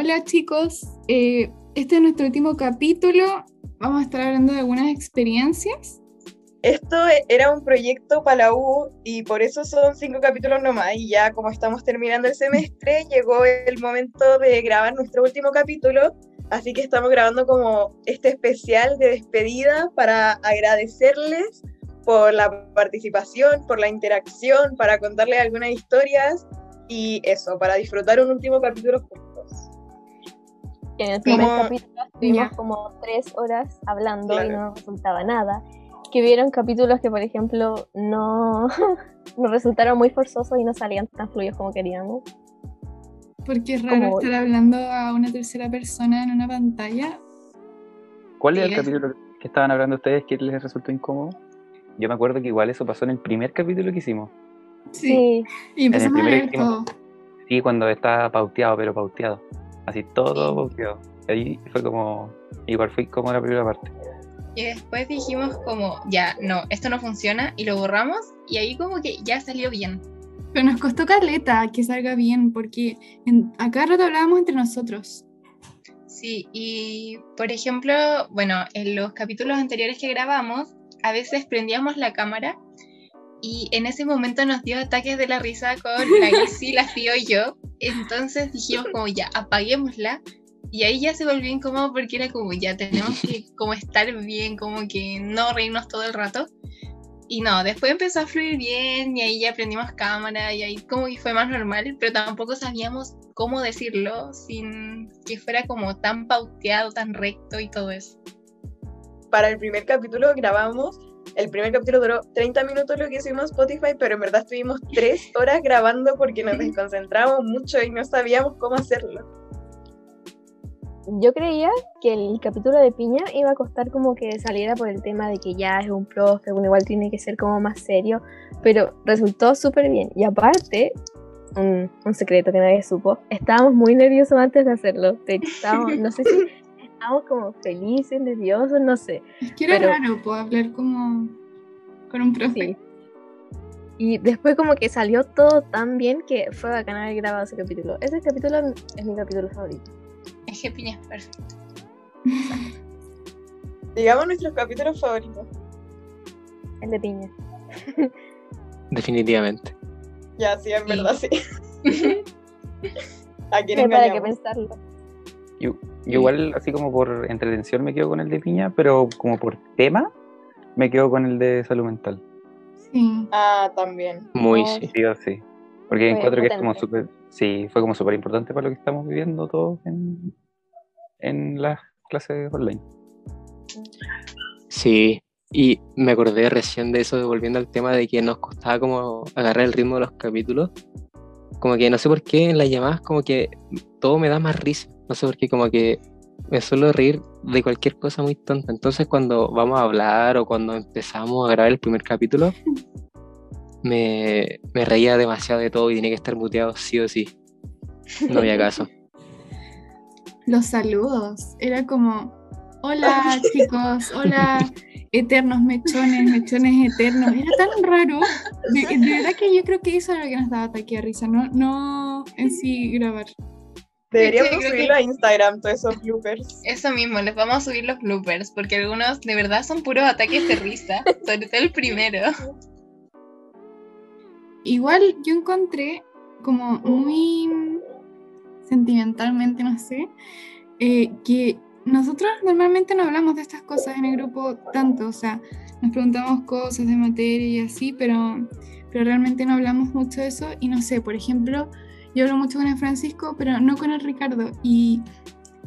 Hola chicos, eh, este es nuestro último capítulo. Vamos a estar hablando de algunas experiencias. Esto era un proyecto para la U y por eso son cinco capítulos nomás. Y ya como estamos terminando el semestre, llegó el momento de grabar nuestro último capítulo. Así que estamos grabando como este especial de despedida para agradecerles por la participación, por la interacción, para contarles algunas historias y eso, para disfrutar un último capítulo. En el primer capítulo estuvimos como tres horas hablando y no resultaba nada. Que vieron capítulos que, por ejemplo, no nos resultaron muy forzosos y no salían tan fluidos como queríamos. Porque es raro estar hablando a una tercera persona en una pantalla. ¿Cuál es el capítulo que estaban hablando ustedes que les resultó incómodo? Yo me acuerdo que igual eso pasó en el primer capítulo que hicimos. Sí. Y empezamos a ver todo. Sí, cuando estaba pauteado, pero pauteado. Así todo pauteado. Ahí fue como. Igual fue como la primera parte. Y después dijimos como, ya, no, esto no funciona y lo borramos y ahí como que ya salió bien. Pero nos costó caleta que salga bien porque en, acá rato hablábamos entre nosotros. Sí, y por ejemplo, bueno, en los capítulos anteriores que grabamos, a veces prendíamos la cámara y en ese momento nos dio ataques de la risa con la Gissi, la Fío y yo. Entonces dijimos como ya, apaguémosla. Y ahí ya se volvió incómodo porque era como ya tenemos que como estar bien, como que no reírnos todo el rato. Y no, después empezó a fluir bien y ahí ya aprendimos cámara y ahí como que fue más normal, pero tampoco sabíamos cómo decirlo sin que fuera como tan pauteado, tan recto y todo eso. Para el primer capítulo grabamos el primer capítulo duró 30 minutos lo que hicimos Spotify, pero en verdad estuvimos 3 horas grabando porque nos desconcentramos mucho y no sabíamos cómo hacerlo. Yo creía que el capítulo de Piña iba a costar como que saliera por el tema de que ya es un profe, uno igual tiene que ser como más serio, pero resultó súper bien. Y aparte, un, secreto que nadie supo, estábamos muy nerviosos antes de hacerlo. estábamos, no sé si estamos como felices, nerviosos, no sé. Es que era raro, puedo hablar como con un profe. Y después como que salió todo tan bien que fue bacán haber grabado ese capítulo. Ese capítulo es mi capítulo favorito. Es que Piña es perfecto. Digamos nuestros capítulos favoritos. El de Piña. Definitivamente. Ya, sí, en verdad sí. ¿A quién Para que pensarlo. Yo, igual, así como por entretención, me quedo con el de piña, pero como por tema, me quedo con el de salud mental. Sí. Ah, también. Muy sí. sí. Porque encuentro que es como súper, sí, fue como súper importante para lo que estamos viviendo todos en, en las clases online. Sí, y me acordé recién de eso, volviendo al tema de que nos costaba como agarrar el ritmo de los capítulos. Como que no sé por qué en las llamadas como que todo me da más risa. No sé por qué, como que me suelo reír de cualquier cosa muy tonta. Entonces, cuando vamos a hablar o cuando empezamos a grabar el primer capítulo, me, reía demasiado de todo y tenía que estar muteado sí o sí. No había caso. Los saludos. Era como: Hola, chicos. Hola, eternos mechones, mechones eternos. Era tan raro. De, verdad que yo creo que eso era lo que nos daba ataque a risa, no, no en sí grabar. Deberíamos subirlo a Instagram, todos esos bloopers. Eso mismo, les vamos a subir los bloopers, porque algunos de verdad son puros ataques de risa, sobre todo el primero. Igual yo encontré como muy sentimentalmente, no sé, eh, que nosotros normalmente no hablamos de estas cosas en el grupo tanto, o sea, nos preguntamos cosas de materia y así, pero, pero realmente no hablamos mucho de eso y no sé, por ejemplo yo hablo mucho con el Francisco, pero no con el Ricardo. Y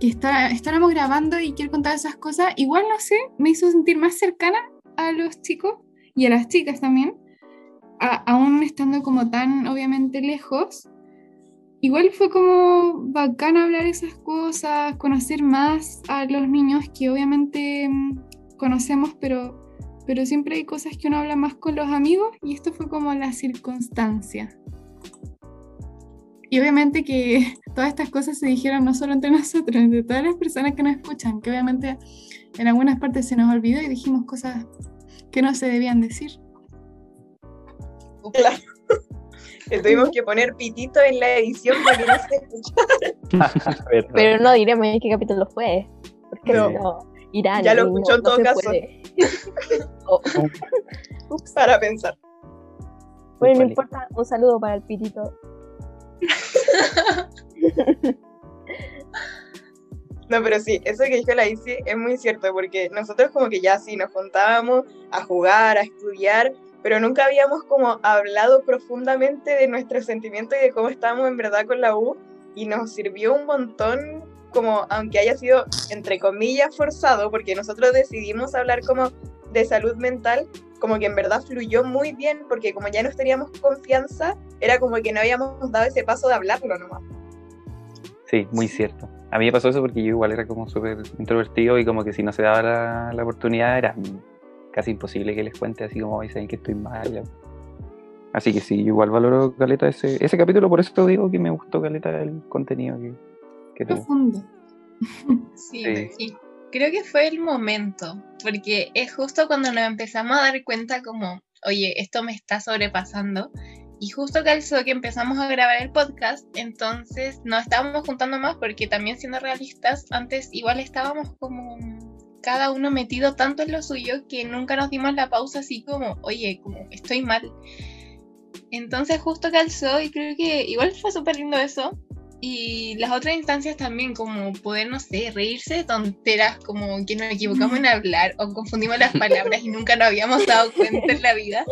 que está, estábamos grabando y quiero contar esas cosas, igual no sé, me hizo sentir más cercana a los chicos y a las chicas también, aún estando como tan obviamente lejos. Igual fue como bacán hablar esas cosas, conocer más a los niños que obviamente mm, conocemos, pero, pero siempre hay cosas que uno habla más con los amigos y esto fue como la circunstancia. Y obviamente que todas estas cosas se dijeron no solo entre nosotros, entre todas las personas que nos escuchan, que obviamente en algunas partes se nos olvidó y dijimos cosas que no se debían decir. Claro. Le tuvimos que poner pitito en la edición para que no se escuchara. Pero no diremos en qué capítulo fue. Porque No. no, Irán. Ya lo no- escuchó en todo caso. Oh. Para pensar. Bueno, no importa, un saludo para el pitito. No, pero sí, eso que dijo la Isi es muy cierto, porque nosotros como que ya sí nos juntábamos a jugar, a estudiar, pero nunca habíamos como hablado profundamente de nuestros sentimientos y de cómo estábamos en verdad con la U, y nos sirvió un montón, como aunque haya sido entre comillas forzado, porque nosotros decidimos hablar como de salud mental, como que en verdad fluyó muy bien, porque como ya nos teníamos confianza, era como que no habíamos dado ese paso de hablarlo nomás. Sí, muy cierto. A mí me pasó eso porque yo igual era como súper introvertido y como que si no se daba la, la oportunidad era casi imposible que les cuente así como dicen que estoy mal. ya. Así que sí, igual valoro Caleta ese, ese capítulo, por eso digo que me gustó Caleta el contenido que, que tuvo. Profundo. Sí, Sí. Creo que fue el momento, porque es justo cuando nos empezamos a dar cuenta como, oye, esto me está sobrepasando. Y justo calzó que empezamos a grabar el podcast, entonces nos estábamos juntando más porque también siendo realistas, antes igual estábamos como cada uno metido tanto en lo suyo que nunca nos dimos la pausa así como, oye, como estoy mal. Entonces justo calzó y creo que igual fue súper lindo eso. Y las otras instancias también, como poder, no sé, reírse de tonteras, como que nos equivocamos en hablar o confundimos las palabras y nunca nos habíamos dado cuenta en la vida.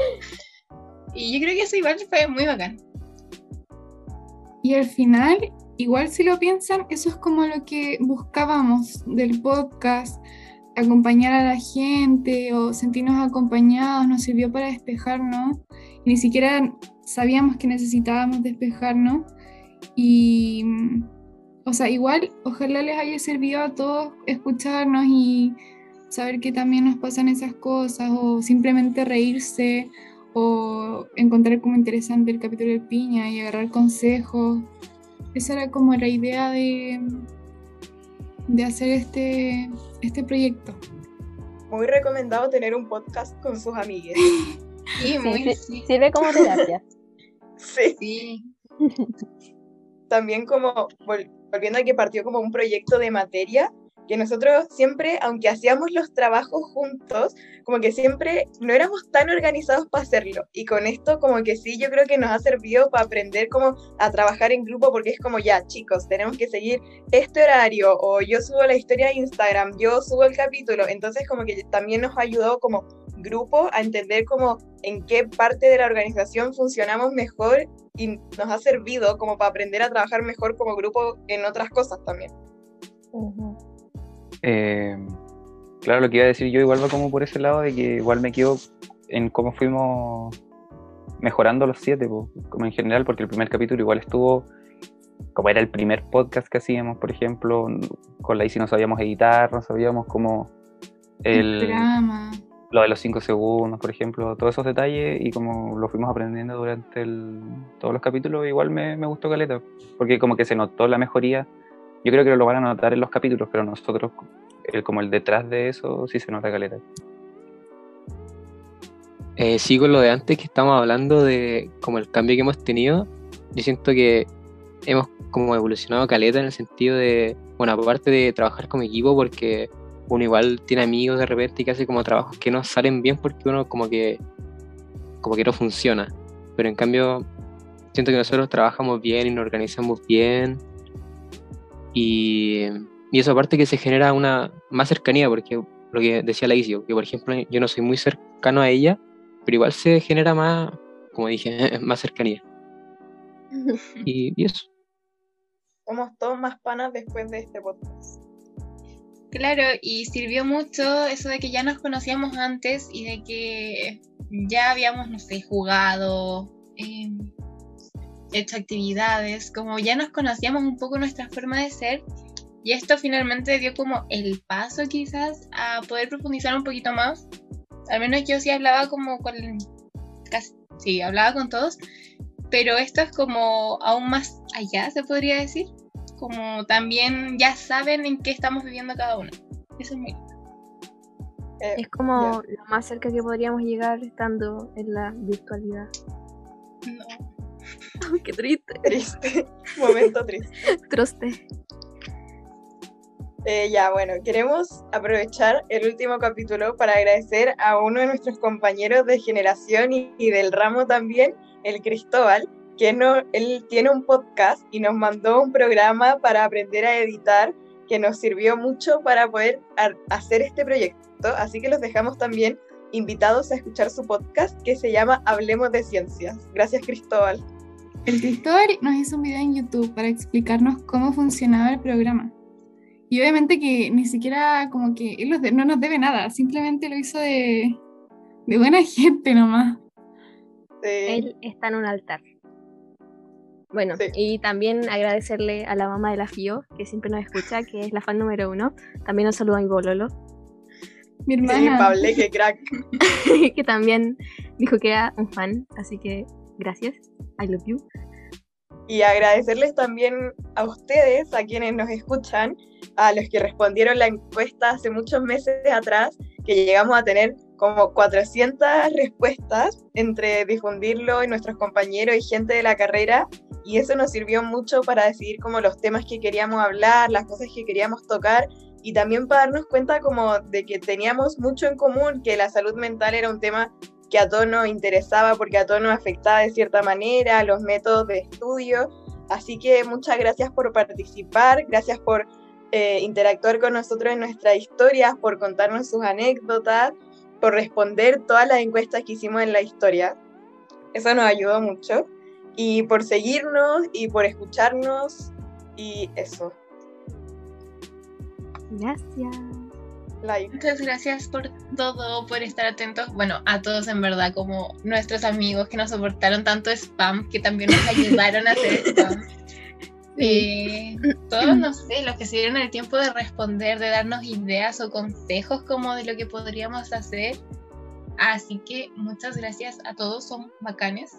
Y yo creo que eso igual fue muy bacán. Y al final, igual si lo piensan, eso es como lo que buscábamos del podcast, acompañar a la gente o sentirnos acompañados, nos sirvió para despejarnos. Y ni siquiera sabíamos que necesitábamos despejarnos. Y, o sea, igual, ojalá les haya servido a todos escucharnos y saber que también nos pasan esas cosas o simplemente reírse o encontrar como interesante el capítulo de Piña y agarrar consejos. Esa era como la idea de, de hacer este, este proyecto. Muy recomendado tener un podcast con sus amigues. Sí, Sí, muy sí, sí. Sirve como terapia. Sí. sí. también como vol- volviendo a que partió como un proyecto de materia, que nosotros siempre, aunque hacíamos los trabajos juntos, como que siempre no éramos tan organizados para hacerlo. Y con esto como que sí, yo creo que nos ha servido para aprender como a trabajar en grupo, porque es como ya, chicos, tenemos que seguir este horario, o yo subo la historia a Instagram, yo subo el capítulo, entonces como que también nos ayudado como grupo a entender como en qué parte de la organización funcionamos mejor y nos ha servido como para aprender a trabajar mejor como grupo en otras cosas también. Eh, claro, lo que iba a decir yo igual va como por ese lado de que igual me quedo en cómo fuimos mejorando los siete, po, como en general, porque el primer capítulo igual estuvo, como era el primer podcast que hacíamos, por ejemplo, con la Isi no sabíamos editar, no sabíamos cómo El. Lo de los cinco segundos, por ejemplo, todos esos detalles y como lo fuimos aprendiendo durante el- todos los capítulos, igual me, gustó Caleta, porque como que se notó la mejoría. Yo creo que lo van a notar en los capítulos, pero nosotros, como el detrás de eso, sí se nota Caleta. Eh, sí, con lo de antes que estamos hablando de como el cambio que hemos tenido, yo siento que hemos como evolucionado caleta en el sentido de, bueno, aparte de trabajar como equipo, porque uno igual tiene amigos de repente y que hace como trabajos que no salen bien porque uno como que como que no funciona. Pero en cambio, siento que nosotros trabajamos bien y nos organizamos bien. Y, y eso aparte que se genera una más cercanía, porque lo que decía la Isi, que por ejemplo yo no soy muy cercano a ella, pero igual se genera más, como dije, más cercanía. Y, y eso. Somos todos más panas después de este podcast. Claro, y sirvió mucho eso de que ya nos conocíamos antes y de que ya habíamos, no sé, jugado, eh, hecho actividades, como ya nos conocíamos un poco nuestra forma de ser. Y esto finalmente dio como el paso quizás a poder profundizar un poquito más. Al menos yo sí hablaba como con... Casi, sí, hablaba con todos. Pero esto es como aún más allá, se podría decir como también ya saben en qué estamos viviendo cada uno. Eso es muy Eh, Es como lo más cerca que podríamos llegar estando en la virtualidad. no. Qué triste. Triste, momento triste. Troste. Eh, ya, bueno, queremos aprovechar el último capítulo para agradecer a uno de nuestros compañeros de generación y, y del ramo también, el Cristóbal, que no, él tiene un podcast y nos mandó un programa para aprender a editar que nos sirvió mucho para poder hacer este proyecto. Así que los dejamos también invitados a escuchar su podcast que se llama Hablemos de Ciencias. Gracias, Cristóbal. El Cristóbal nos hizo un video en YouTube para explicarnos cómo funcionaba el programa. Y obviamente que ni siquiera como que él no nos debe nada, simplemente lo hizo de, de buena gente nomás. Eh, Él está en un altar. Bueno, Sí. y también agradecerle a la mamá de la FIO, que siempre nos escucha, que es la fan número uno. También un saludo a mi bololo, Mi sí, hermana. Pable, qué crack. que también dijo que era un fan, así que gracias. I love you. Y agradecerles también a ustedes, a quienes nos escuchan, a los que respondieron la encuesta hace muchos meses atrás, que llegamos a tener como 400 respuestas entre difundirlo y nuestros compañeros y gente de la carrera. Y eso nos sirvió mucho para decidir como los temas que queríamos hablar, las cosas que queríamos tocar y también para darnos cuenta como de que teníamos mucho en común, que la salud mental era un tema que a todos nos interesaba porque a todos nos afectaba de cierta manera, los métodos de estudio. Así que muchas gracias por participar, gracias por eh, interactuar con nosotros en nuestras historias, por contarnos sus anécdotas, por responder todas las encuestas que hicimos en la historia. Eso nos ayudó mucho. Y por seguirnos y por escucharnos y eso. Gracias. Like. Muchas gracias por todo, por estar atentos. Bueno, a todos en verdad, como nuestros amigos que nos soportaron tanto spam, que también nos ayudaron a hacer spam. Eh, todos, no sé, los que se dieron el tiempo de responder, de darnos ideas o consejos como de lo que podríamos hacer. Así que muchas gracias a todos, son bacanes.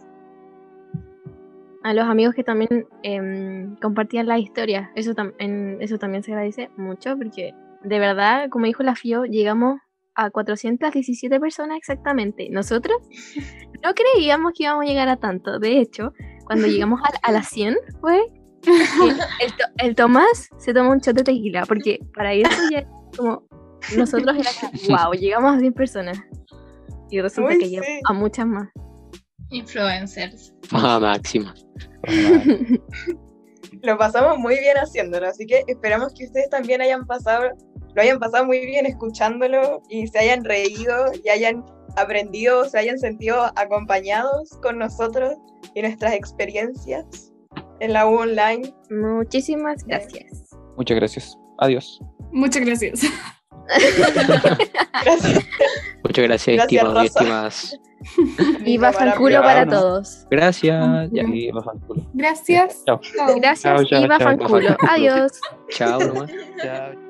A los amigos que también em, compartían la historia, eso, tam- en- eso también se agradece mucho porque de verdad, como dijo la FIO, llegamos a 417 personas exactamente. Nosotros no creíamos que íbamos a llegar a tanto. De hecho, cuando llegamos a, a las 100 fue el, To- el Tomás se tomó un shot de tequila porque para eso ya como nosotros era wow, llegamos a 100 personas. Y resulta Uy, que sí. a muchas más. Influencers. Fama máxima. Lo pasamos muy bien haciéndolo, así que esperamos que ustedes también hayan pasado, lo hayan pasado muy bien escuchándolo y se hayan reído y hayan aprendido, se hayan sentido acompañados con nosotros y nuestras experiencias en la U online. Muchísimas gracias. Muchas gracias. Adiós. Muchas gracias. Gracias. Muchas gracias, Gracias, estimados y estimadas. Y va para culo para todos. Gracias. Y culo. Gracias. Chao. Gracias Chao, chao, y chao. Adiós. Chao nomás. Chao.